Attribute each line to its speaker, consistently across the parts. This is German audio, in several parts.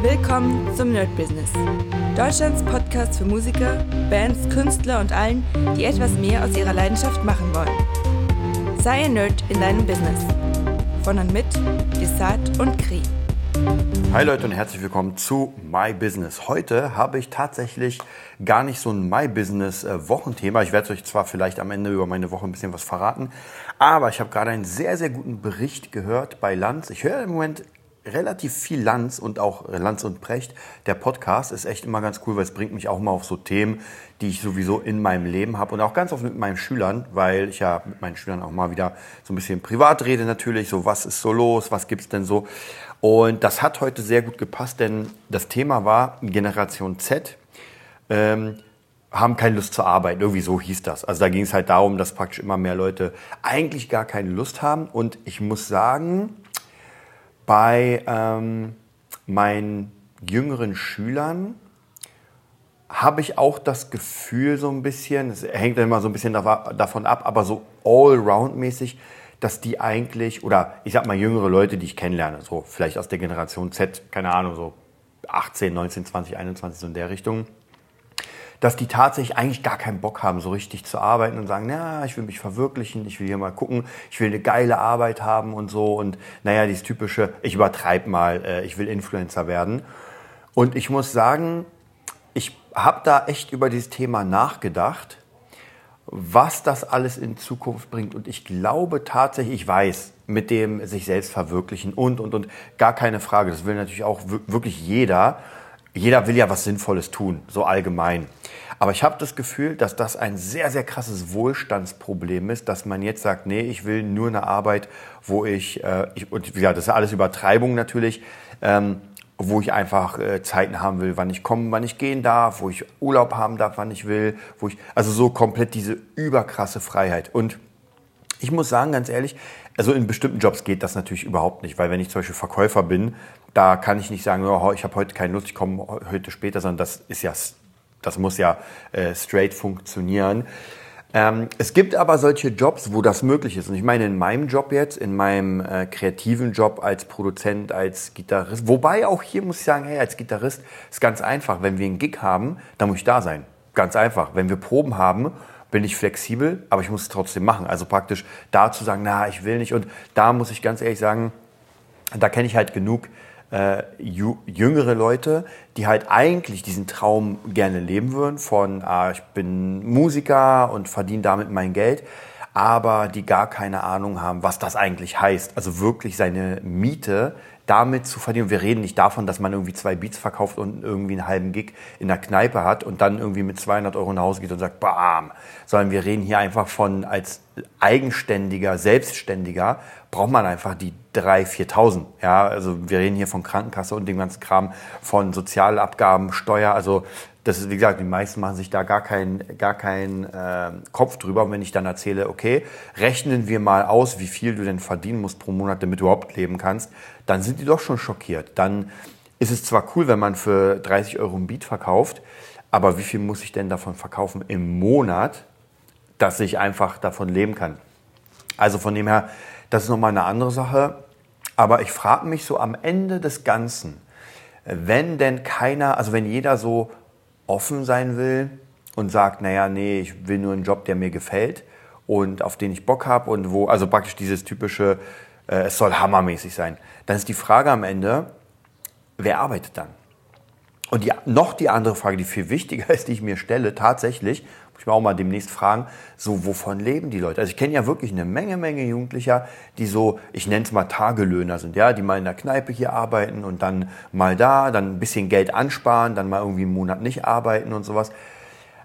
Speaker 1: Willkommen zum Nerd Business. Deutschlands Podcast für Musiker, Bands, Künstler und allen, die etwas mehr aus ihrer Leidenschaft machen wollen. Sei ein Nerd in deinem Business. Von und mit Desart und Kri.
Speaker 2: Hi Leute und herzlich willkommen zu My Business. Heute habe ich tatsächlich gar nicht so ein My Business äh, Wochenthema. Ich werde euch zwar vielleicht am Ende über meine Woche ein bisschen was verraten, aber ich habe gerade einen sehr, sehr guten Bericht gehört bei Lanz. Ich höre im Moment relativ viel Lanz und auch Lanz und Precht. Der Podcast ist echt immer ganz cool, weil es bringt mich auch mal auf so Themen, die ich sowieso in meinem Leben habe und auch ganz oft mit meinen Schülern, weil ich ja mit meinen Schülern auch mal wieder so ein bisschen privat rede natürlich, so was ist so los, was gibt's denn so. Und das hat heute sehr gut gepasst, denn das Thema war Generation Z. Ähm, haben keine Lust zu arbeiten. Irgendwie so hieß das. Also da ging es halt darum, dass praktisch immer mehr Leute eigentlich gar keine Lust haben. Und ich muss sagen, bei ähm, meinen jüngeren Schülern habe ich auch das Gefühl so ein bisschen, es hängt dann immer so ein bisschen davon ab, aber so allround-mäßig, dass die eigentlich, oder ich sag mal jüngere Leute, die ich kennenlerne, so vielleicht aus der Generation Z, keine Ahnung, so 18, 19, 20, 21, so in der Richtung, dass die tatsächlich eigentlich gar keinen Bock haben, so richtig zu arbeiten und sagen, na, ich will mich verwirklichen, ich will hier mal gucken, ich will eine geile Arbeit haben und so und naja, dieses typische, ich übertreibe mal, äh, ich will Influencer werden. Und ich muss sagen, ich habe da echt über dieses Thema nachgedacht, was das alles in Zukunft bringt. Und ich glaube tatsächlich, ich weiß, mit dem sich selbst verwirklichen und, und, und, gar keine Frage. Das will natürlich auch wirklich jeder jeder will ja was Sinnvolles tun, so allgemein. Aber ich habe das Gefühl, dass das ein sehr, sehr krasses Wohlstandsproblem ist, dass man jetzt sagt, nee, ich will nur eine Arbeit, wo ich, äh, ich und ja, das ist alles Übertreibung natürlich, ähm, wo ich einfach äh, Zeiten haben will, wann ich kommen, wann ich gehen darf, wo ich Urlaub haben darf, wann ich will, wo ich, also so komplett diese überkrasse Freiheit. Und ich muss sagen, ganz ehrlich, also in bestimmten Jobs geht das natürlich überhaupt nicht, weil wenn ich zum Beispiel Verkäufer bin, da kann ich nicht sagen, oh, ich habe heute keine Lust, ich komme heute später, sondern das ist ja, das muss ja äh, straight funktionieren. Ähm, es gibt aber solche Jobs, wo das möglich ist. Und ich meine, in meinem Job jetzt, in meinem äh, kreativen Job als Produzent, als Gitarrist, wobei auch hier muss ich sagen, hey, als Gitarrist ist ganz einfach. Wenn wir einen Gig haben, dann muss ich da sein. Ganz einfach. Wenn wir Proben haben, bin ich flexibel, aber ich muss es trotzdem machen. Also praktisch da zu sagen, na, ich will nicht. Und da muss ich ganz ehrlich sagen, da kenne ich halt genug äh, jüngere Leute, die halt eigentlich diesen Traum gerne leben würden von, ah, ich bin Musiker und verdiene damit mein Geld, aber die gar keine Ahnung haben, was das eigentlich heißt. Also wirklich seine Miete damit zu verdienen. Wir reden nicht davon, dass man irgendwie zwei Beats verkauft und irgendwie einen halben Gig in der Kneipe hat und dann irgendwie mit 200 Euro nach Hause geht und sagt, bam. Sondern wir reden hier einfach von als eigenständiger, selbstständiger braucht man einfach die 3.000, 4.000. Ja, also wir reden hier von Krankenkasse und dem ganzen Kram, von Sozialabgaben, Steuer. Also das ist, wie gesagt, die meisten machen sich da gar keinen gar kein, äh, Kopf drüber. Und wenn ich dann erzähle, okay, rechnen wir mal aus, wie viel du denn verdienen musst pro Monat, damit du überhaupt leben kannst, dann sind die doch schon schockiert. Dann ist es zwar cool, wenn man für 30 Euro ein Beat verkauft, aber wie viel muss ich denn davon verkaufen im Monat, dass ich einfach davon leben kann? Also von dem her, das ist nochmal eine andere Sache. Aber ich frage mich so am Ende des Ganzen, wenn denn keiner, also wenn jeder so offen sein will und sagt, naja, nee, ich will nur einen Job, der mir gefällt und auf den ich Bock habe und wo, also praktisch dieses typische, äh, es soll hammermäßig sein, dann ist die Frage am Ende, wer arbeitet dann? Und die, noch die andere Frage, die viel wichtiger ist, die ich mir stelle, tatsächlich, ich mir auch mal demnächst fragen, so wovon leben die Leute? Also ich kenne ja wirklich eine Menge, Menge Jugendlicher, die so, ich nenne es mal Tagelöhner sind, ja, die mal in der Kneipe hier arbeiten und dann mal da, dann ein bisschen Geld ansparen, dann mal irgendwie einen Monat nicht arbeiten und sowas.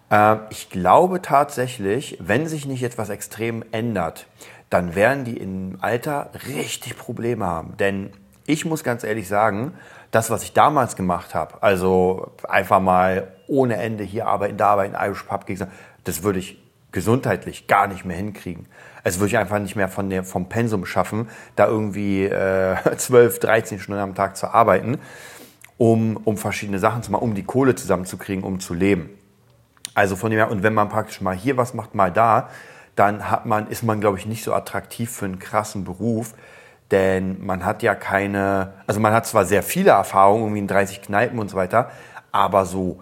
Speaker 2: Äh, ich glaube tatsächlich, wenn sich nicht etwas extrem ändert, dann werden die im Alter richtig Probleme haben. Denn ich muss ganz ehrlich sagen, das, was ich damals gemacht habe, also einfach mal ohne Ende hier arbeiten, da arbeiten, Irish Pub Gigs, das würde ich gesundheitlich gar nicht mehr hinkriegen. Es würde ich einfach nicht mehr von der, vom Pensum schaffen, da irgendwie äh, 12, 13 Stunden am Tag zu arbeiten, um, um verschiedene Sachen zu machen, um die Kohle zusammenzukriegen, um zu leben. Also von dem her, und wenn man praktisch mal hier was macht, mal da, dann hat man, ist man, glaube ich, nicht so attraktiv für einen krassen Beruf, Denn man hat ja keine, also man hat zwar sehr viele Erfahrungen, irgendwie in 30 Kneipen und so weiter, aber so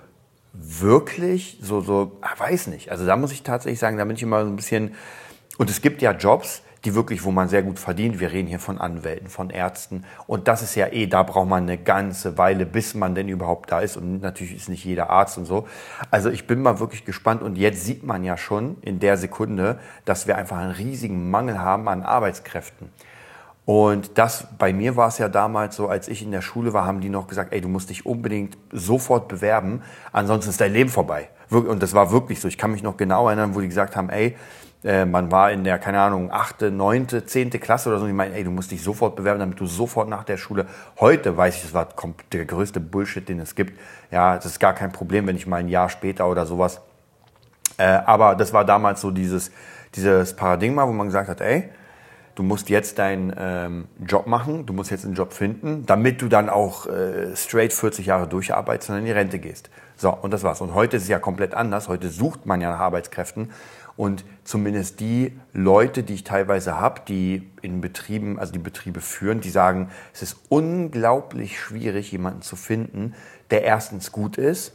Speaker 2: wirklich, so, so, ah, weiß nicht. Also da muss ich tatsächlich sagen, da bin ich immer so ein bisschen, und es gibt ja Jobs, die wirklich, wo man sehr gut verdient. Wir reden hier von Anwälten, von Ärzten. Und das ist ja eh, da braucht man eine ganze Weile, bis man denn überhaupt da ist. Und natürlich ist nicht jeder Arzt und so. Also ich bin mal wirklich gespannt. Und jetzt sieht man ja schon in der Sekunde, dass wir einfach einen riesigen Mangel haben an Arbeitskräften. Und das, bei mir war es ja damals so, als ich in der Schule war, haben die noch gesagt, ey, du musst dich unbedingt sofort bewerben, ansonsten ist dein Leben vorbei. Und das war wirklich so. Ich kann mich noch genau erinnern, wo die gesagt haben, ey, äh, man war in der, keine Ahnung, achte, neunte, zehnte Klasse oder so. Und ich meine, ey, du musst dich sofort bewerben, damit du sofort nach der Schule. Heute weiß ich, das war der größte Bullshit, den es gibt. Ja, das ist gar kein Problem, wenn ich mal ein Jahr später oder sowas. Äh, aber das war damals so dieses, dieses Paradigma, wo man gesagt hat, ey, du musst jetzt deinen ähm, Job machen, du musst jetzt einen Job finden, damit du dann auch äh, straight 40 Jahre durcharbeitest und in die Rente gehst. So, und das war's. Und heute ist es ja komplett anders. Heute sucht man ja nach Arbeitskräften. Und zumindest die Leute, die ich teilweise habe, die in Betrieben, also die Betriebe führen, die sagen, es ist unglaublich schwierig, jemanden zu finden, der erstens gut ist,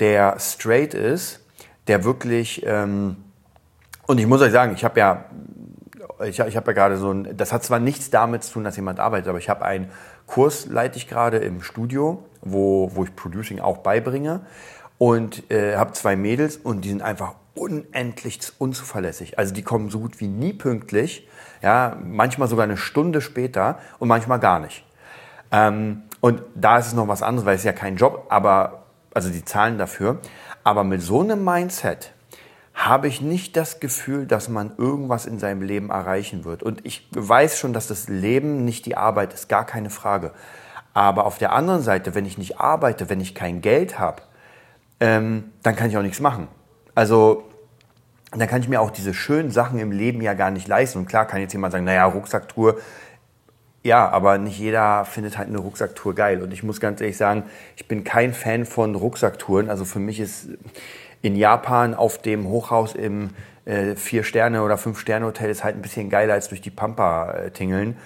Speaker 2: der straight ist, der wirklich, ähm, und ich muss euch sagen, ich habe ja, ich, ich habe ja gerade so ein, das hat zwar nichts damit zu tun, dass jemand arbeitet, aber ich habe einen Kurs, leite ich gerade im Studio, wo, wo ich Producing auch beibringe und äh, habe zwei Mädels und die sind einfach unendlich unzuverlässig. Also die kommen so gut wie nie pünktlich, ja, manchmal sogar eine Stunde später und manchmal gar nicht. Ähm, und da ist es noch was anderes, weil es ja kein Job, aber also die zahlen dafür. Aber mit so einem Mindset habe ich nicht das Gefühl, dass man irgendwas in seinem Leben erreichen wird. Und ich weiß schon, dass das Leben nicht die Arbeit ist, gar keine Frage. Aber auf der anderen Seite, wenn ich nicht arbeite, wenn ich kein Geld habe, ähm, dann kann ich auch nichts machen. Also dann kann ich mir auch diese schönen Sachen im Leben ja gar nicht leisten. Und klar kann jetzt jemand sagen, naja, Rucksacktour, ja, aber nicht jeder findet halt eine Rucksacktour geil. Und ich muss ganz ehrlich sagen, ich bin kein Fan von Rucksacktouren. Also für mich ist in Japan auf dem Hochhaus im äh, Vier-Sterne- oder Fünf-Sterne-Hotel ist halt ein bisschen geiler als durch die Pampa äh, tingeln.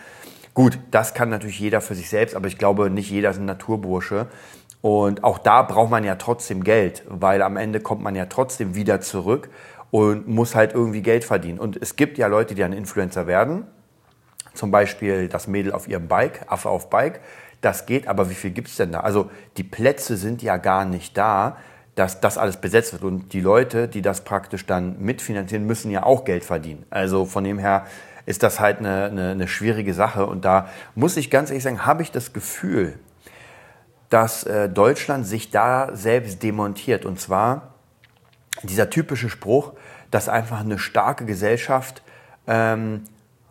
Speaker 2: Gut, das kann natürlich jeder für sich selbst, aber ich glaube, nicht jeder ist ein Naturbursche. Und auch da braucht man ja trotzdem Geld, weil am Ende kommt man ja trotzdem wieder zurück und muss halt irgendwie Geld verdienen. Und es gibt ja Leute, die dann Influencer werden. Zum Beispiel das Mädel auf ihrem Bike, Affe auf Bike. Das geht, aber wie viel gibt es denn da? Also die Plätze sind ja gar nicht da, dass das alles besetzt wird. Und die Leute, die das praktisch dann mitfinanzieren, müssen ja auch Geld verdienen. Also von dem her ist das halt eine, eine, eine schwierige Sache. Und da muss ich ganz ehrlich sagen, habe ich das Gefühl, dass äh, Deutschland sich da selbst demontiert. Und zwar dieser typische Spruch, dass einfach eine starke Gesellschaft ähm,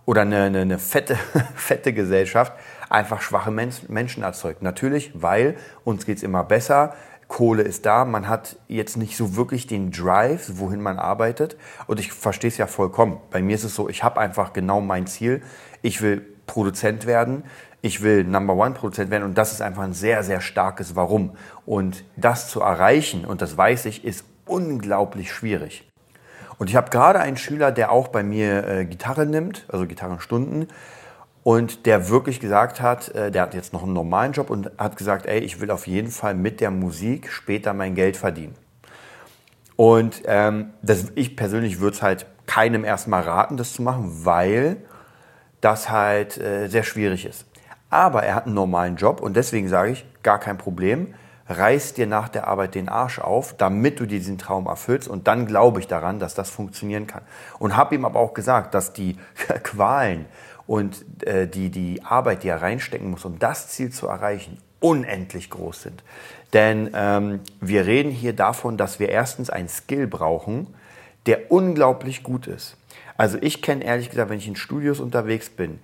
Speaker 2: oder eine, eine, eine fette, fette Gesellschaft einfach schwache Menschen erzeugt. Natürlich, weil uns geht es immer besser, Kohle ist da, man hat jetzt nicht so wirklich den Drive, wohin man arbeitet. Und ich verstehe es ja vollkommen. Bei mir ist es so, ich habe einfach genau mein Ziel. Ich will Produzent werden ich will Number One Produzent werden und das ist einfach ein sehr, sehr starkes Warum. Und das zu erreichen, und das weiß ich, ist unglaublich schwierig. Und ich habe gerade einen Schüler, der auch bei mir äh, Gitarre nimmt, also Gitarrenstunden, und der wirklich gesagt hat, äh, der hat jetzt noch einen normalen Job und hat gesagt, ey, ich will auf jeden Fall mit der Musik später mein Geld verdienen. Und ähm, das, ich persönlich würde es halt keinem erstmal raten, das zu machen, weil das halt äh, sehr schwierig ist. Aber er hat einen normalen Job und deswegen sage ich, gar kein Problem. Reiß dir nach der Arbeit den Arsch auf, damit du dir diesen Traum erfüllst und dann glaube ich daran, dass das funktionieren kann. Und habe ihm aber auch gesagt, dass die Qualen und äh, die, die Arbeit, die er reinstecken muss, um das Ziel zu erreichen, unendlich groß sind. Denn ähm, wir reden hier davon, dass wir erstens einen Skill brauchen, der unglaublich gut ist. Also ich kenne ehrlich gesagt, wenn ich in Studios unterwegs bin,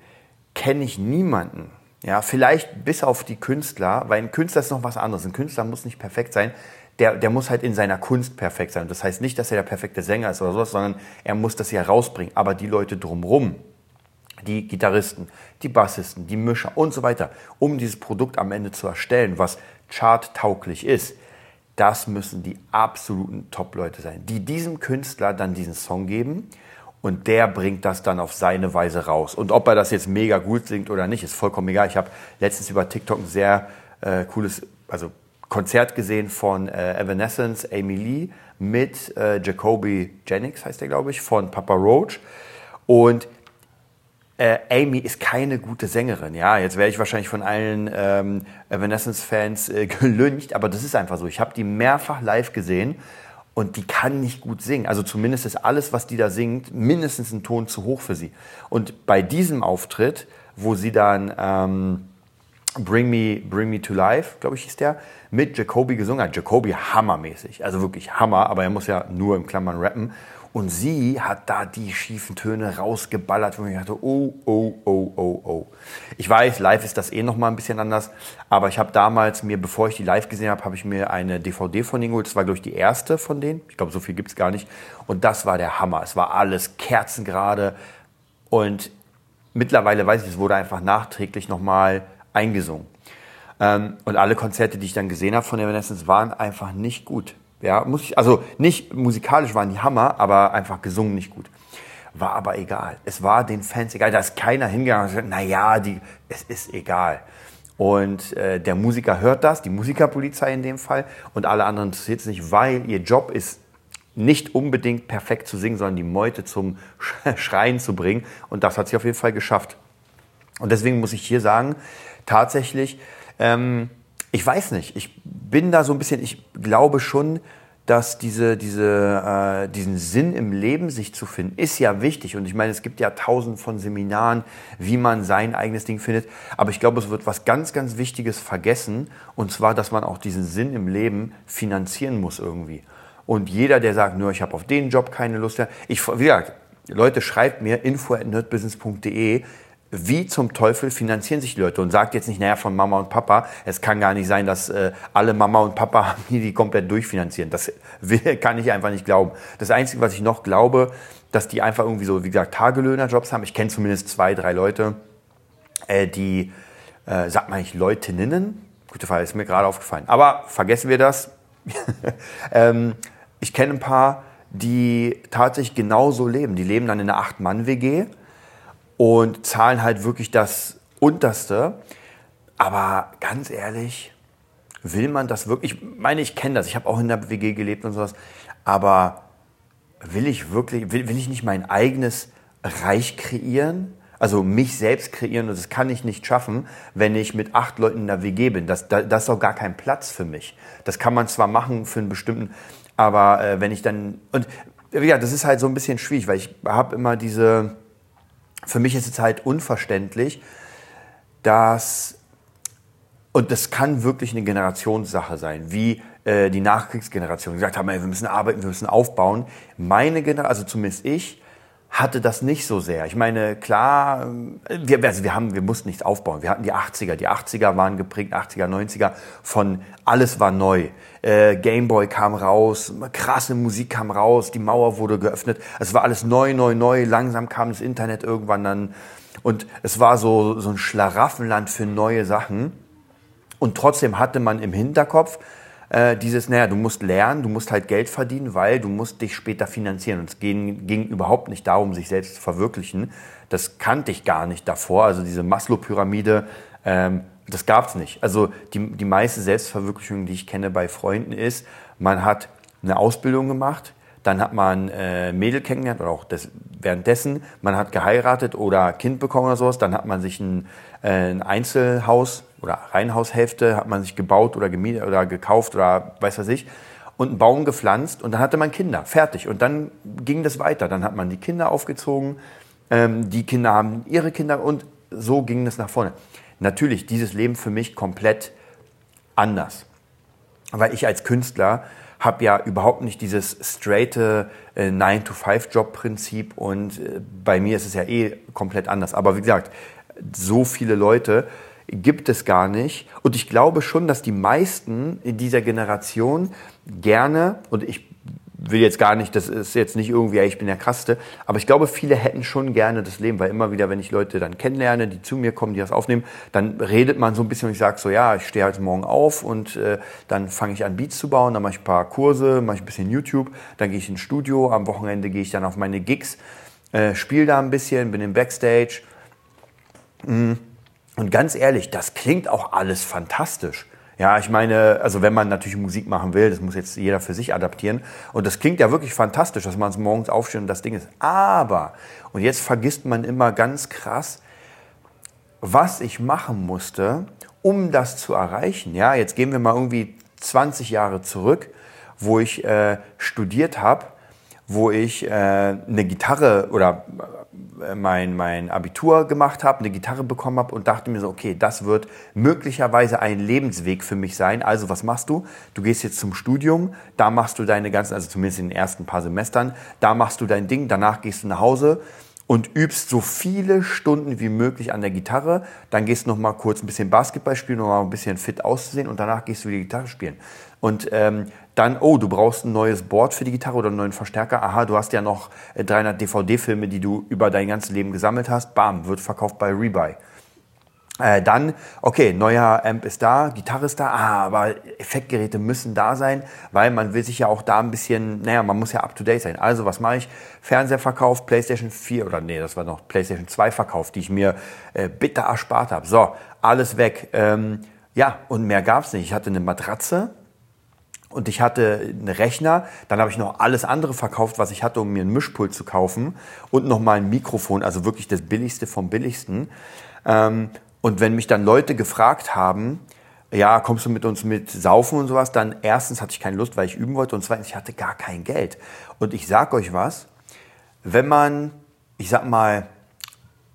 Speaker 2: kenne ich niemanden, ja, vielleicht bis auf die Künstler, weil ein Künstler ist noch was anderes. Ein Künstler muss nicht perfekt sein. Der, der muss halt in seiner Kunst perfekt sein. Das heißt nicht, dass er der perfekte Sänger ist oder sowas, sondern er muss das ja rausbringen. Aber die Leute drumrum, die Gitarristen, die Bassisten, die Mischer und so weiter, um dieses Produkt am Ende zu erstellen, was charttauglich ist, das müssen die absoluten Top-Leute sein, die diesem Künstler dann diesen Song geben und der bringt das dann auf seine Weise raus. Und ob er das jetzt mega gut singt oder nicht, ist vollkommen egal. Ich habe letztens über TikTok ein sehr äh, cooles, also Konzert gesehen von äh, Evanescence, Amy Lee mit äh, Jacoby Jennings, heißt der, glaube ich, von Papa Roach. Und äh, Amy ist keine gute Sängerin. Ja, jetzt werde ich wahrscheinlich von allen ähm, Evanescence-Fans äh, gelüncht, aber das ist einfach so. Ich habe die mehrfach live gesehen und die kann nicht gut singen. Also zumindest ist alles, was die da singt, mindestens ein Ton zu hoch für sie. Und bei diesem Auftritt, wo sie dann ähm, Bring Me, Bring Me to Life, glaube ich, hieß der, mit Jacoby gesungen hat. Jacoby hammermäßig, also wirklich Hammer, aber er muss ja nur im Klammern rappen. Und sie hat da die schiefen Töne rausgeballert, wo ich dachte, oh, oh, oh, oh, oh. Ich weiß, live ist das eh noch mal ein bisschen anders, aber ich habe damals mir, bevor ich die live gesehen habe, habe ich mir eine DVD von denen geholt. Das war, glaube ich, die erste von denen. Ich glaube, so viel gibt es gar nicht. Und das war der Hammer. Es war alles kerzengerade. Und mittlerweile weiß ich, es wurde einfach nachträglich noch mal eingesungen. Ähm, und alle Konzerte, die ich dann gesehen habe von Evanescence, waren einfach nicht gut. Ja, muss ich, also nicht musikalisch waren die Hammer, aber einfach gesungen nicht gut. War aber egal. Es war den Fans egal. Da ist keiner hingegangen und gesagt, naja, die, es ist egal. Und äh, der Musiker hört das, die Musikerpolizei in dem Fall, und alle anderen interessiert es nicht, weil ihr Job ist, nicht unbedingt perfekt zu singen, sondern die Meute zum Schreien zu bringen. Und das hat sie auf jeden Fall geschafft. Und deswegen muss ich hier sagen, tatsächlich, ähm, ich weiß nicht, ich bin da so ein bisschen, ich glaube schon, dass diese, diese, äh, diesen Sinn im Leben sich zu finden, ist ja wichtig. Und ich meine, es gibt ja tausend von Seminaren, wie man sein eigenes Ding findet. Aber ich glaube, es wird was ganz, ganz Wichtiges vergessen. Und zwar, dass man auch diesen Sinn im Leben finanzieren muss irgendwie. Und jeder, der sagt, nur ich habe auf den Job keine Lust mehr. Ich, wie gesagt, Leute, schreibt mir info at nerdbusiness.de wie zum Teufel finanzieren sich die Leute und sagt jetzt nicht, naja, von Mama und Papa. Es kann gar nicht sein, dass äh, alle Mama und Papa haben, die die komplett durchfinanzieren. Das kann ich einfach nicht glauben. Das Einzige, was ich noch glaube, dass die einfach irgendwie so, wie gesagt, Tagelöhnerjobs haben. Ich kenne zumindest zwei, drei Leute, äh, die, äh, sagt man nicht Leutinnen? Gute Frage, ist mir gerade aufgefallen. Aber vergessen wir das. ähm, ich kenne ein paar, die tatsächlich genauso leben. Die leben dann in einer Acht-Mann-WG und zahlen halt wirklich das Unterste. Aber ganz ehrlich, will man das wirklich? Ich meine, ich kenne das. Ich habe auch in der WG gelebt und sowas. Aber will ich wirklich, will, will ich nicht mein eigenes Reich kreieren? Also mich selbst kreieren und das kann ich nicht schaffen, wenn ich mit acht Leuten in der WG bin. Das, das, das ist auch gar kein Platz für mich. Das kann man zwar machen für einen bestimmten, aber äh, wenn ich dann und ja, das ist halt so ein bisschen schwierig, weil ich habe immer diese für mich ist es halt unverständlich, dass, und das kann wirklich eine Generationssache sein, wie äh, die Nachkriegsgeneration gesagt haben, ey, wir müssen arbeiten, wir müssen aufbauen. Meine Generation, also zumindest ich, hatte das nicht so sehr. Ich meine, klar, wir, also wir, haben, wir mussten nichts aufbauen. Wir hatten die 80er. Die 80er waren geprägt, 80er, 90er von alles war neu. Äh, Gameboy kam raus, krasse Musik kam raus, die Mauer wurde geöffnet. Es war alles neu, neu, neu. Langsam kam das Internet irgendwann dann. Und es war so, so ein Schlaraffenland für neue Sachen. Und trotzdem hatte man im Hinterkopf, äh, dieses, naja, du musst lernen, du musst halt Geld verdienen, weil du musst dich später finanzieren. Und es ging, ging überhaupt nicht darum, sich selbst zu verwirklichen. Das kannte ich gar nicht davor. Also diese Maslow-Pyramide, ähm, das gab es nicht. Also die, die meiste Selbstverwirklichung, die ich kenne bei Freunden, ist, man hat eine Ausbildung gemacht, dann hat man äh, Mädel kennengelernt oder auch das, währenddessen, man hat geheiratet oder Kind bekommen oder sowas, dann hat man sich ein, ein Einzelhaus oder Reihenhaushälfte hat man sich gebaut oder gemietet oder gekauft oder weiß was ich und einen Baum gepflanzt und dann hatte man Kinder, fertig. Und dann ging das weiter. Dann hat man die Kinder aufgezogen, ähm, die Kinder haben ihre Kinder und so ging das nach vorne. Natürlich, dieses Leben für mich komplett anders. Weil ich als Künstler habe ja überhaupt nicht dieses straighte äh, 9-to-5-Job-Prinzip und äh, bei mir ist es ja eh komplett anders. Aber wie gesagt, so viele Leute gibt es gar nicht. Und ich glaube schon, dass die meisten in dieser Generation gerne, und ich will jetzt gar nicht, das ist jetzt nicht irgendwie, ich bin der Krasseste, aber ich glaube, viele hätten schon gerne das Leben, weil immer wieder, wenn ich Leute dann kennenlerne, die zu mir kommen, die das aufnehmen, dann redet man so ein bisschen und ich sage so, ja, ich stehe heute morgen auf und äh, dann fange ich an, Beats zu bauen, dann mache ich ein paar Kurse, mache ich ein bisschen YouTube, dann gehe ich ins Studio, am Wochenende gehe ich dann auf meine Gigs äh, spiele da ein bisschen, bin im Backstage. Mm. Und ganz ehrlich, das klingt auch alles fantastisch. Ja, ich meine, also wenn man natürlich Musik machen will, das muss jetzt jeder für sich adaptieren. Und das klingt ja wirklich fantastisch, dass man es morgens aufsteht und das Ding ist. Aber, und jetzt vergisst man immer ganz krass, was ich machen musste, um das zu erreichen. Ja, jetzt gehen wir mal irgendwie 20 Jahre zurück, wo ich äh, studiert habe, wo ich äh, eine Gitarre oder äh, mein, mein Abitur gemacht habe, eine Gitarre bekommen habe und dachte mir so, okay, das wird möglicherweise ein Lebensweg für mich sein. Also was machst du? Du gehst jetzt zum Studium, da machst du deine ganzen, also zumindest in den ersten paar Semestern, da machst du dein Ding, danach gehst du nach Hause und übst so viele Stunden wie möglich an der Gitarre. Dann gehst du noch mal kurz ein bisschen Basketball spielen, um mal ein bisschen fit auszusehen und danach gehst du wieder Gitarre spielen. Und ähm, dann, oh, du brauchst ein neues Board für die Gitarre oder einen neuen Verstärker. Aha, du hast ja noch 300 äh, DVD-Filme, die du über dein ganzes Leben gesammelt hast. Bam, wird verkauft bei Rebuy. Äh, dann, okay, neuer Amp ist da, Gitarre ist da, ah, aber Effektgeräte müssen da sein, weil man will sich ja auch da ein bisschen, naja, man muss ja up to date sein. Also, was mache ich? Fernseher verkauft, PlayStation 4 oder nee, das war noch PlayStation 2 verkauft, die ich mir äh, bitter erspart habe. So, alles weg. Ähm, ja, und mehr gab's nicht. Ich hatte eine Matratze, und ich hatte einen Rechner, dann habe ich noch alles andere verkauft, was ich hatte, um mir ein Mischpult zu kaufen und nochmal ein Mikrofon, also wirklich das Billigste vom Billigsten. Ähm, und wenn mich dann Leute gefragt haben, ja, kommst du mit uns mit Saufen und sowas, dann erstens hatte ich keine Lust, weil ich üben wollte und zweitens, ich hatte gar kein Geld. Und ich sag euch was, wenn man, ich sag mal,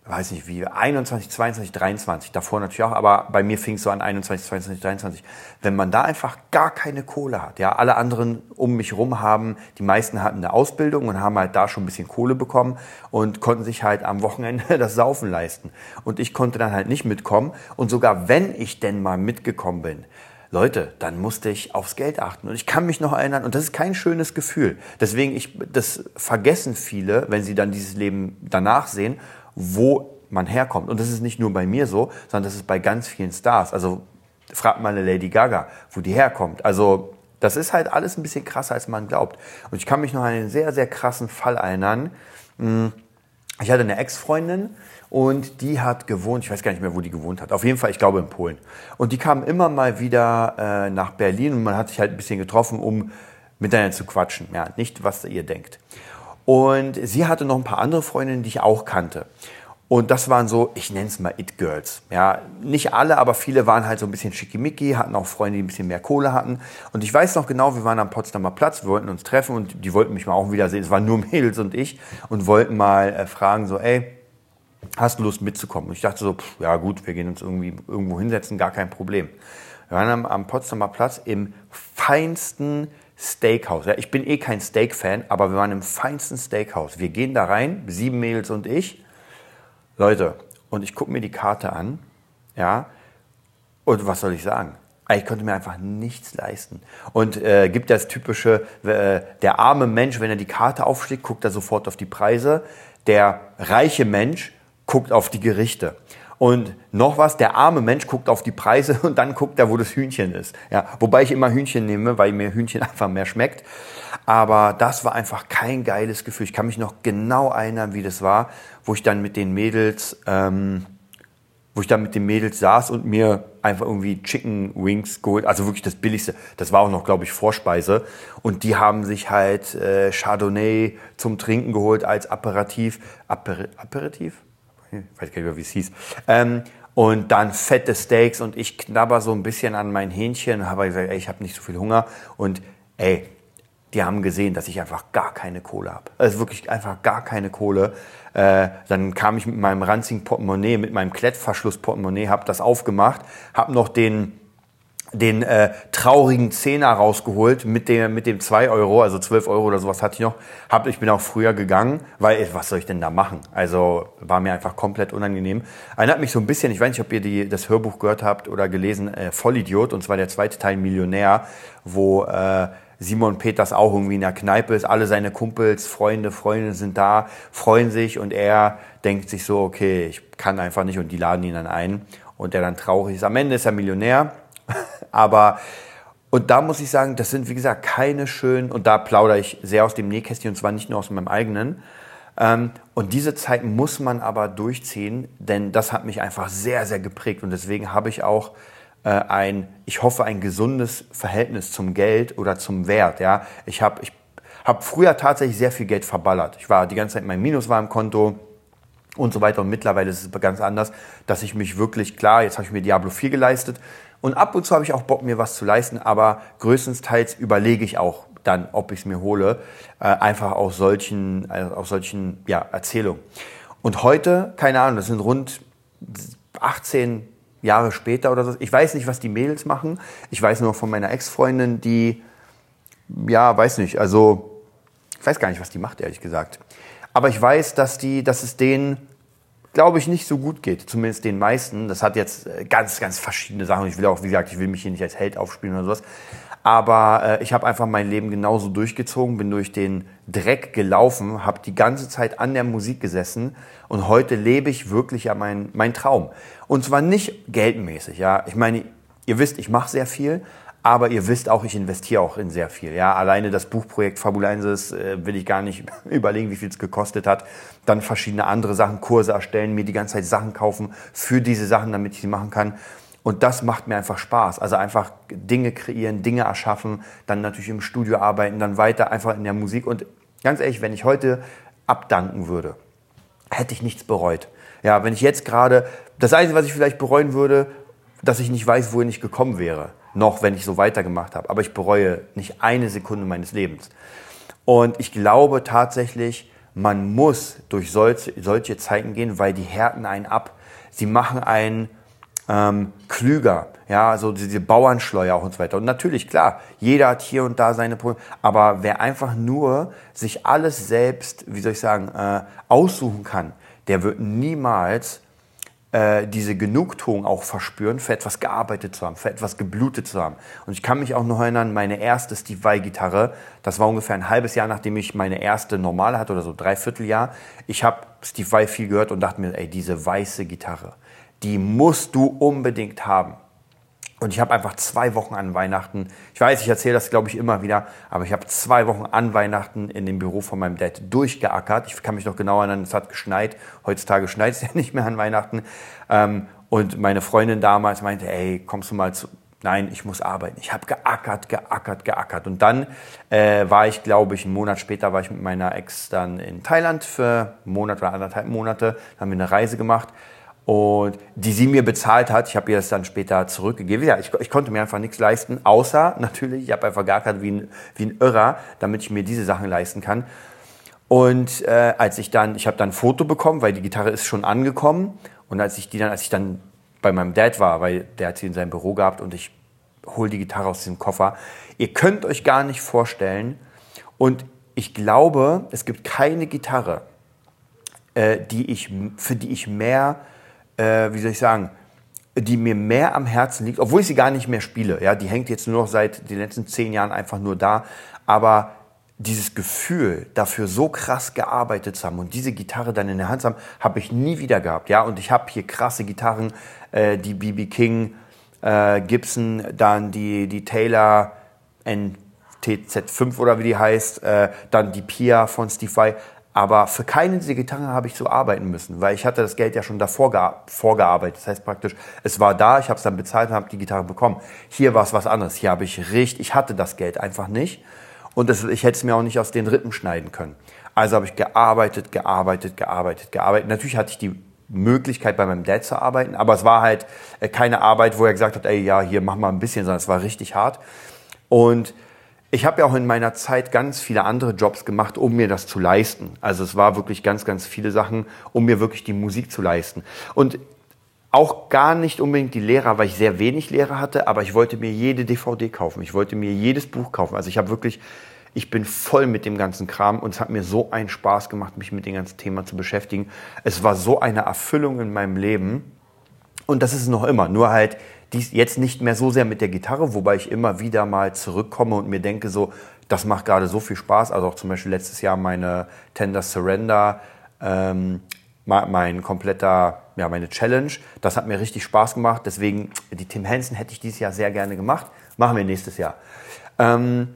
Speaker 2: weiß nicht wie, 21, 22, 23, davor natürlich auch, aber bei mir fing es so an 21, 22, 23. Wenn man da einfach gar keine Kohle hat, ja, alle anderen um mich rum haben, die meisten hatten eine Ausbildung und haben halt da schon ein bisschen Kohle bekommen und konnten sich halt am Wochenende das Saufen leisten. Und ich konnte dann halt nicht mitkommen und sogar wenn ich denn mal mitgekommen bin, Leute, dann musste ich aufs Geld achten. Und ich kann mich noch erinnern, und das ist kein schönes Gefühl. Deswegen, ich, das vergessen viele, wenn sie dann dieses Leben danach sehen wo man herkommt. Und das ist nicht nur bei mir so, sondern das ist bei ganz vielen Stars. Also fragt mal eine Lady Gaga, wo die herkommt. Also das ist halt alles ein bisschen krasser, als man glaubt. Und ich kann mich noch an einen sehr, sehr krassen Fall erinnern. Hm, ich hatte eine Ex-Freundin und die hat gewohnt, ich weiß gar nicht mehr, wo die gewohnt hat. Auf jeden Fall, ich glaube in Polen. Und die kam immer mal wieder äh, nach Berlin und man hat sich halt ein bisschen getroffen, um miteinander zu quatschen. Ja, nicht, was ihr denkt. Und sie hatte noch ein paar andere Freundinnen, die ich auch kannte. Und das waren so, ich nenne es mal It-Girls. Ja, nicht alle, aber viele waren halt so ein bisschen schickimicki, hatten auch Freunde, die ein bisschen mehr Kohle hatten. Und ich weiß noch genau, wir waren am Potsdamer Platz, wir wollten uns treffen und die wollten mich mal auch wieder sehen. Es waren nur Mädels und ich und wollten mal äh, fragen, so, ey, hast du Lust mitzukommen? Und ich dachte so, pff, ja gut, wir gehen uns irgendwie irgendwo hinsetzen, gar kein Problem. Wir waren am, am Potsdamer Platz im feinsten Steakhouse. Ja, ich bin eh kein Steak-Fan, aber wir waren im feinsten Steakhouse. Wir gehen da rein, sieben Mädels und ich. Leute, und ich gucke mir die Karte an, ja, und was soll ich sagen? Ich konnte mir einfach nichts leisten. Und äh, gibt das typische, äh, der arme Mensch, wenn er die Karte aufschlägt, guckt er sofort auf die Preise. Der reiche Mensch guckt auf die Gerichte. Und noch was, der arme Mensch guckt auf die Preise und dann guckt er, wo das Hühnchen ist. Ja, wobei ich immer Hühnchen nehme, weil mir Hühnchen einfach mehr schmeckt. Aber das war einfach kein geiles Gefühl. Ich kann mich noch genau erinnern, wie das war, wo ich dann mit den Mädels, ähm, wo ich dann mit den Mädels saß und mir einfach irgendwie Chicken Wings geholt, also wirklich das billigste. Das war auch noch, glaube ich, Vorspeise. Und die haben sich halt äh, Chardonnay zum Trinken geholt als Aperitif. Aper Aperitif? Ich weiß gar nicht mehr, wie es hieß. Ähm, und dann fette Steaks und ich knabber so ein bisschen an mein Hähnchen, habe gesagt, ey, ich habe nicht so viel Hunger und ey, die haben gesehen, dass ich einfach gar keine Kohle habe. Also wirklich einfach gar keine Kohle. Äh, dann kam ich mit meinem ranzigen Portemonnaie, mit meinem Klettverschluss-Portemonnaie, habe das aufgemacht, habe noch den den äh, traurigen Zehner rausgeholt mit dem, mit dem 2 Euro, also 12 Euro oder sowas hatte ich noch. Hab, ich bin auch früher gegangen, weil was soll ich denn da machen? Also war mir einfach komplett unangenehm. Erinnert mich so ein bisschen, ich weiß nicht, ob ihr die, das Hörbuch gehört habt oder gelesen, äh, Vollidiot, und zwar der zweite Teil Millionär, wo äh, Simon Peters auch irgendwie in der Kneipe ist, alle seine Kumpels, Freunde, Freundinnen sind da, freuen sich und er denkt sich so, okay, ich kann einfach nicht und die laden ihn dann ein und der dann traurig ist. Am Ende ist er Millionär aber, und da muss ich sagen, das sind wie gesagt keine schönen, und da plaudere ich sehr aus dem Nähkästchen, und zwar nicht nur aus meinem eigenen. Ähm, und diese Zeit muss man aber durchziehen, denn das hat mich einfach sehr, sehr geprägt. Und deswegen habe ich auch äh, ein, ich hoffe, ein gesundes Verhältnis zum Geld oder zum Wert. Ja? Ich habe ich hab früher tatsächlich sehr viel Geld verballert. Ich war die ganze Zeit, mein Minus war im Konto und so weiter. Und mittlerweile ist es ganz anders, dass ich mich wirklich, klar, jetzt habe ich mir Diablo 4 geleistet. Und ab und zu habe ich auch Bock, mir was zu leisten, aber größtenteils überlege ich auch dann, ob ich es mir hole, äh, einfach aus solchen, äh, aus solchen ja, Erzählungen. Und heute, keine Ahnung, das sind rund 18 Jahre später oder so. Ich weiß nicht, was die Mädels machen. Ich weiß nur von meiner Ex-Freundin, die, ja, weiß nicht, also, ich weiß gar nicht, was die macht, ehrlich gesagt. Aber ich weiß, dass, die, dass es denen, glaube ich, nicht so gut geht. Zumindest den meisten. Das hat jetzt äh, ganz, ganz verschiedene Sachen. Ich will auch, wie gesagt, ich will mich hier nicht als Held aufspielen oder sowas. Aber äh, ich habe einfach mein Leben genauso durchgezogen, bin durch den Dreck gelaufen, habe die ganze Zeit an der Musik gesessen und heute lebe ich wirklich ja meinen mein Traum. Und zwar nicht geldmäßig. Ja, ich meine, ihr wisst, ich mache sehr viel, aber ihr wisst auch, ich investiere auch in sehr viel. Ja, alleine das Buchprojekt Fabulensis äh, will ich gar nicht überlegen, wie viel es gekostet hat. Dann verschiedene andere Sachen, Kurse erstellen, mir die ganze Zeit Sachen kaufen für diese Sachen, damit ich sie machen kann. Und das macht mir einfach Spaß. Also einfach Dinge kreieren, Dinge erschaffen, dann natürlich im Studio arbeiten, dann weiter einfach in der Musik. Und ganz ehrlich, wenn ich heute abdanken würde, hätte ich nichts bereut. Ja, wenn ich jetzt gerade, das Einzige, was ich vielleicht bereuen würde, dass ich nicht weiß, wohin ich gekommen wäre. Noch, wenn ich so weitergemacht habe. Aber ich bereue nicht eine Sekunde meines Lebens. Und ich glaube tatsächlich, man muss durch solche, solche Zeiten gehen, weil die härten einen ab. Sie machen einen ähm, klüger, ja, so diese Bauernschleuer auch und so weiter. Und natürlich, klar, jeder hat hier und da seine Probleme, aber wer einfach nur sich alles selbst, wie soll ich sagen, äh, aussuchen kann, der wird niemals äh, diese Genugtuung auch verspüren, für etwas gearbeitet zu haben, für etwas geblutet zu haben. Und ich kann mich auch noch erinnern, meine erste Steve Vai-Gitarre, das war ungefähr ein halbes Jahr, nachdem ich meine erste normale hatte oder so dreiviertel Jahr. Ich habe Steve Vai viel gehört und dachte mir, ey, diese weiße Gitarre, die musst du unbedingt haben. Und ich habe einfach zwei Wochen an Weihnachten, ich weiß, ich erzähle das, glaube ich, immer wieder, aber ich habe zwei Wochen an Weihnachten in dem Büro von meinem Dad durchgeackert. Ich kann mich noch genau erinnern, es hat geschneit. Heutzutage schneit es ja nicht mehr an Weihnachten. Ähm, und meine Freundin damals meinte, ey, kommst du mal zu... Nein, ich muss arbeiten. Ich habe geackert, geackert, geackert. Und dann äh, war ich, glaube ich, einen Monat später war ich mit meiner Ex dann in Thailand für einen Monat oder anderthalb Monate. Da haben wir eine Reise gemacht und die sie mir bezahlt hat. Ich habe ihr das dann später zurückgegeben. Ja, ich, ich konnte mir einfach nichts leisten, außer natürlich, ich habe einfach gar keinen wie ein, wie ein Irrer, damit ich mir diese Sachen leisten kann. Und äh, als ich dann, ich habe dann ein Foto bekommen, weil die Gitarre ist schon angekommen. Und als ich die dann, als ich dann bei meinem Dad war, weil der hat sie in seinem Büro gehabt und ich hole die Gitarre aus diesem Koffer. Ihr könnt euch gar nicht vorstellen. Und ich glaube, es gibt keine Gitarre, äh, die ich, für die ich mehr äh, wie soll ich sagen, die mir mehr am Herzen liegt, obwohl ich sie gar nicht mehr spiele. Ja, die hängt jetzt nur noch seit den letzten zehn Jahren einfach nur da. Aber dieses Gefühl, dafür so krass gearbeitet zu haben und diese Gitarre dann in der Hand zu haben, habe ich nie wieder gehabt. Ja, und ich habe hier krasse Gitarren, äh, die BB King, äh, Gibson, dann die, die Taylor NTZ5 oder wie die heißt, äh, dann die Pia von Steve Vai. Aber für keine dieser Gitarren habe ich so arbeiten müssen, weil ich hatte das Geld ja schon davor vorgearbeitet. Das heißt praktisch, es war da, ich habe es dann bezahlt und habe die Gitarre bekommen. Hier war es was anderes. Hier habe ich richtig, ich hatte das Geld einfach nicht. Und das, ich hätte es mir auch nicht aus den Rippen schneiden können. Also habe ich gearbeitet, gearbeitet, gearbeitet, gearbeitet. Natürlich hatte ich die Möglichkeit, bei meinem Dad zu arbeiten, aber es war halt äh, keine Arbeit, wo er gesagt hat, ey, ja, hier mach mal ein bisschen, sondern es war richtig hart. Und ich habe ja auch in meiner Zeit ganz viele andere Jobs gemacht, um mir das zu leisten. Also es war wirklich ganz, ganz viele Sachen, um mir wirklich die Musik zu leisten. Und auch gar nicht unbedingt die Lehrer, weil ich sehr wenig Lehrer hatte, aber ich wollte mir jede DVD kaufen. Ich wollte mir jedes Buch kaufen. Also ich habe wirklich, ich bin voll mit dem ganzen Kram und es hat mir so einen Spaß gemacht, mich mit dem ganzen Thema zu beschäftigen. Es war so eine Erfüllung in meinem Leben. Und das ist es noch immer. Nur halt dies jetzt nicht mehr so sehr mit der Gitarre, wobei ich immer wieder mal zurückkomme und mir denke so, das macht gerade so viel Spaß. Also auch zum Beispiel letztes Jahr meine Tender Surrender, ähm, mein kompletter, ja, meine Challenge. Das hat mir richtig Spaß gemacht. Deswegen, die Tim Henson hätte ich dieses Jahr sehr gerne gemacht. Machen wir nächstes Jahr. Ähm,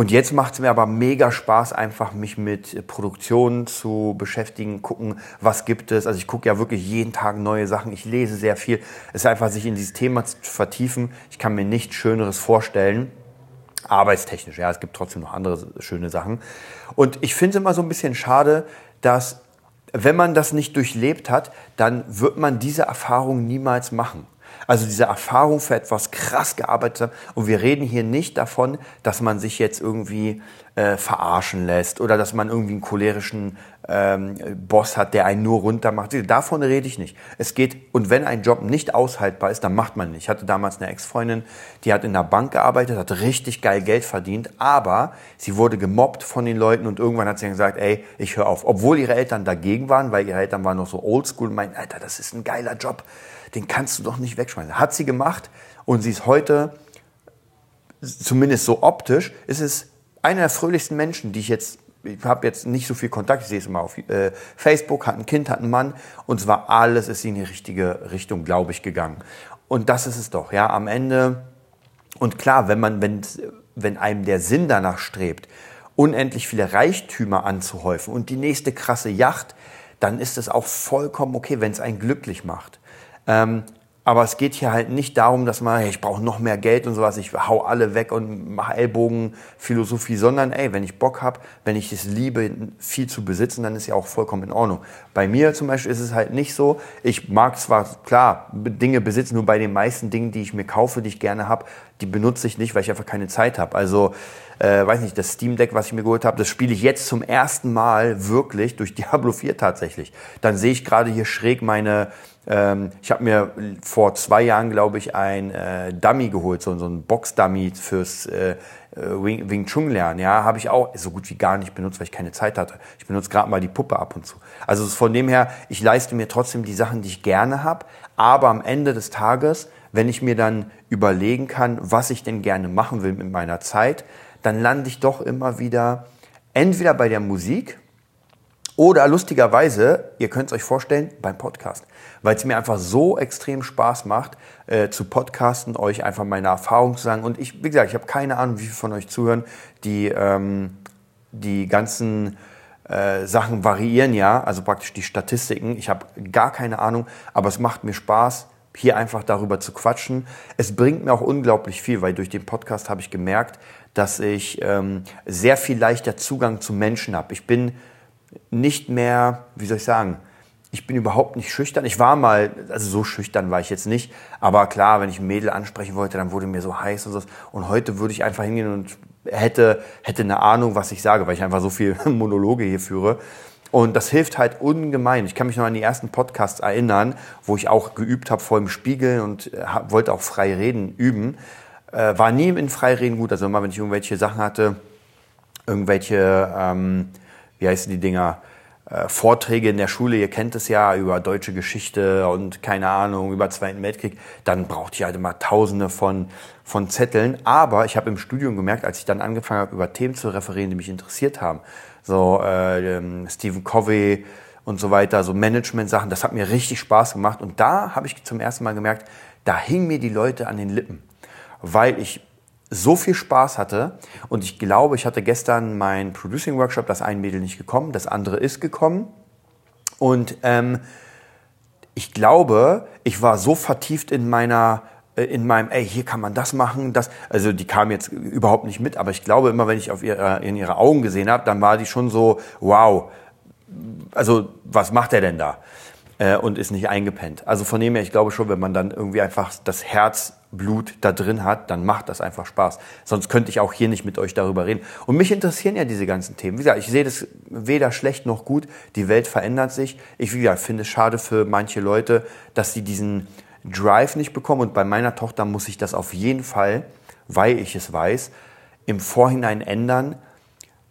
Speaker 2: Und jetzt macht es mir aber mega Spaß, einfach mich mit Produktionen zu beschäftigen, gucken, was gibt es. Also ich gucke ja wirklich jeden Tag neue Sachen. Ich lese sehr viel. Es ist einfach, sich in dieses Thema zu vertiefen. Ich kann mir nichts Schöneres vorstellen. Arbeitstechnisch, ja, es gibt trotzdem noch andere schöne Sachen. Und ich finde es immer so ein bisschen schade, dass wenn man das nicht durchlebt hat, dann wird man diese Erfahrung niemals machen. Also diese Erfahrung für etwas krass gearbeitet haben. Und wir reden hier nicht davon, dass man sich jetzt irgendwie äh, verarschen lässt oder dass man irgendwie einen cholerischen ähm, Boss hat, der einen nur runter macht. Davon rede ich nicht. Es geht, und wenn ein Job nicht aushaltbar ist, dann macht man nicht. Ich hatte damals eine Ex-Freundin, die hat in der Bank gearbeitet, hat richtig geil Geld verdient, aber sie wurde gemobbt von den Leuten und irgendwann hat sie gesagt, ey, ich höre auf. Obwohl ihre Eltern dagegen waren, weil ihre Eltern waren noch so oldschool und meinten, Alter, das ist ein geiler Job den kannst du doch nicht wegschmeißen. Hat sie gemacht und sie ist heute, zumindest so optisch, ist es einer der fröhlichsten Menschen, die ich jetzt, ich habe jetzt nicht so viel Kontakt, ich sehe es immer auf äh, Facebook, hat ein Kind, hat einen Mann und zwar alles ist in die richtige Richtung, glaube ich, gegangen. Und das ist es doch, ja, am Ende. Und klar, wenn man, wenn, wenn einem der Sinn danach strebt, unendlich viele Reichtümer anzuhäufen und die nächste krasse Yacht, dann ist es auch vollkommen okay, wenn es einen glücklich macht. Ähm, aber es geht hier halt nicht darum, dass man, hey, ich brauche noch mehr Geld und sowas, ich hau alle weg und mache Ellbogenphilosophie, sondern ey, wenn ich Bock habe, wenn ich es liebe, viel zu besitzen, dann ist ja auch vollkommen in Ordnung. Bei mir zum Beispiel ist es halt nicht so, ich mag zwar, klar, Dinge besitzen, nur bei den meisten Dingen, die ich mir kaufe, die ich gerne habe, die benutze ich nicht, weil ich einfach keine Zeit habe. Also, äh, weiß nicht, das Steam Deck, was ich mir geholt habe, das spiele ich jetzt zum ersten Mal wirklich durch Diablo 4 tatsächlich. Dann sehe ich gerade hier schräg meine ähm, ich habe mir vor zwei Jahren, glaube ich, ein äh, Dummy geholt, so, so ein Box-Dummy fürs äh, Wing, Wing Chun lernen. Ja, habe ich auch so gut wie gar nicht benutzt, weil ich keine Zeit hatte. Ich benutze gerade mal die Puppe ab und zu. Also von dem her, ich leiste mir trotzdem die Sachen, die ich gerne habe, aber am Ende des Tages, wenn ich mir dann überlegen kann, was ich denn gerne machen will mit meiner Zeit, dann lande ich doch immer wieder entweder bei der Musik, oder lustigerweise, ihr könnt es euch vorstellen, beim Podcast. Weil es mir einfach so extrem Spaß macht, äh, zu podcasten, euch einfach meine Erfahrungen zu sagen. Und ich, wie gesagt, ich habe keine Ahnung, wie viele von euch zuhören. Die, ähm, die ganzen äh, Sachen variieren ja, also praktisch die Statistiken. Ich habe gar keine Ahnung, aber es macht mir Spaß, hier einfach darüber zu quatschen. Es bringt mir auch unglaublich viel, weil durch den Podcast habe ich gemerkt, dass ich ähm, sehr viel leichter Zugang zu Menschen habe. Ich bin nicht mehr, wie soll ich sagen, ich bin überhaupt nicht schüchtern. Ich war mal, also so schüchtern war ich jetzt nicht, aber klar, wenn ich ein Mädel ansprechen wollte, dann wurde mir so heiß und so. Und heute würde ich einfach hingehen und hätte, hätte eine Ahnung, was ich sage, weil ich einfach so viel Monologe hier führe. Und das hilft halt ungemein. Ich kann mich noch an die ersten Podcasts erinnern, wo ich auch geübt habe vor dem Spiegel und äh, wollte auch frei reden üben. Äh, war nie in Freireden gut. Also immer, wenn ich irgendwelche Sachen hatte, irgendwelche ähm, wie heißen die Dinger, äh, Vorträge in der Schule, ihr kennt es ja, über deutsche Geschichte und keine Ahnung, über Zweiten Weltkrieg, dann brauchte ich halt immer tausende von, von Zetteln. Aber ich habe im Studium gemerkt, als ich dann angefangen habe, über Themen zu referieren, die mich interessiert haben, so äh, ähm, Stephen Covey und so weiter, so Management-Sachen, das hat mir richtig Spaß gemacht. Und da habe ich zum ersten Mal gemerkt, da hingen mir die Leute an den Lippen, weil ich so viel Spaß hatte. Und ich glaube, ich hatte gestern meinen Producing-Workshop, das ein Mädel nicht gekommen, das andere ist gekommen. Und ähm, ich glaube, ich war so vertieft in meiner äh, in meinem, ey, hier kann man das machen, das, also die kam jetzt überhaupt nicht mit, aber ich glaube immer, wenn ich auf ihre, in ihre Augen gesehen habe, dann war die schon so, wow, also was macht er denn da? Äh, und ist nicht eingepennt. Also von dem her, ich glaube schon, wenn man dann irgendwie einfach das Herz Blut da drin hat, dann macht das einfach Spaß. Sonst könnte ich auch hier nicht mit euch darüber reden. Und mich interessieren ja diese ganzen Themen. Wie gesagt, ich sehe das weder schlecht noch gut. Die Welt verändert sich. Ich wie gesagt, finde es schade für manche Leute, dass sie diesen Drive nicht bekommen. Und bei meiner Tochter muss ich das auf jeden Fall, weil ich es weiß, im Vorhinein ändern,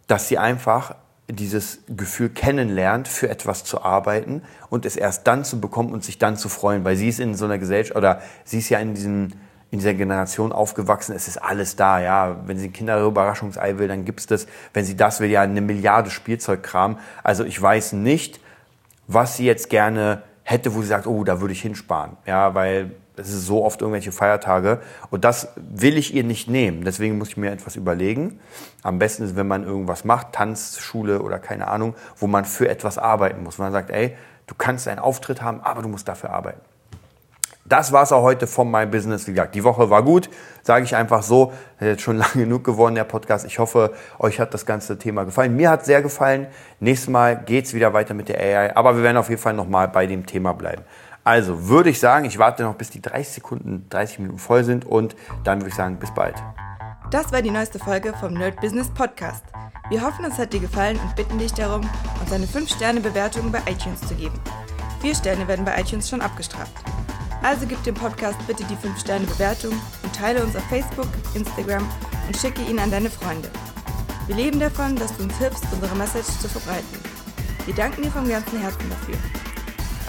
Speaker 2: dass sie einfach dieses Gefühl kennenlernt, für etwas zu arbeiten und es erst dann zu bekommen und sich dann zu freuen, weil sie ist in so einer Gesellschaft oder sie ist ja in diesem in dieser Generation aufgewachsen, es ist alles da, ja. Wenn sie ein Kinderüberraschungsei will, dann gibt's das. Wenn sie das will, ja, eine Milliarde Spielzeugkram. Also ich weiß nicht, was sie jetzt gerne hätte, wo sie sagt, oh, da würde ich hinsparen. Ja, weil es ist so oft irgendwelche Feiertage und das will ich ihr nicht nehmen. Deswegen muss ich mir etwas überlegen. Am besten ist, wenn man irgendwas macht, Tanzschule oder keine Ahnung, wo man für etwas arbeiten muss. Man sagt, ey, du kannst einen Auftritt haben, aber du musst dafür arbeiten. Das war es auch heute von My Business. Wie gesagt, die Woche war gut, sage ich einfach so. Jetzt schon lange genug geworden, der Podcast. Ich hoffe, euch hat das ganze Thema gefallen. Mir hat es sehr gefallen. Nächstes Mal geht es wieder weiter mit der AI, aber wir werden auf jeden Fall nochmal bei dem Thema bleiben. Also würde ich sagen, ich warte noch, bis die 30 Sekunden, 30 Minuten voll sind und dann würde ich sagen, bis bald.
Speaker 1: Das war die neueste Folge vom Nerd Business Podcast. Wir hoffen, es hat dir gefallen und bitten dich darum, uns eine 5-Sterne-Bewertung bei iTunes zu geben. Vier Sterne werden bei iTunes schon abgestraft. Also gib dem Podcast bitte die 5-Sterne-Bewertung und teile uns auf Facebook, Instagram und schicke ihn an deine Freunde. Wir leben davon, dass du uns hilfst, unsere Message zu verbreiten. Wir danken dir vom ganzen Herzen dafür.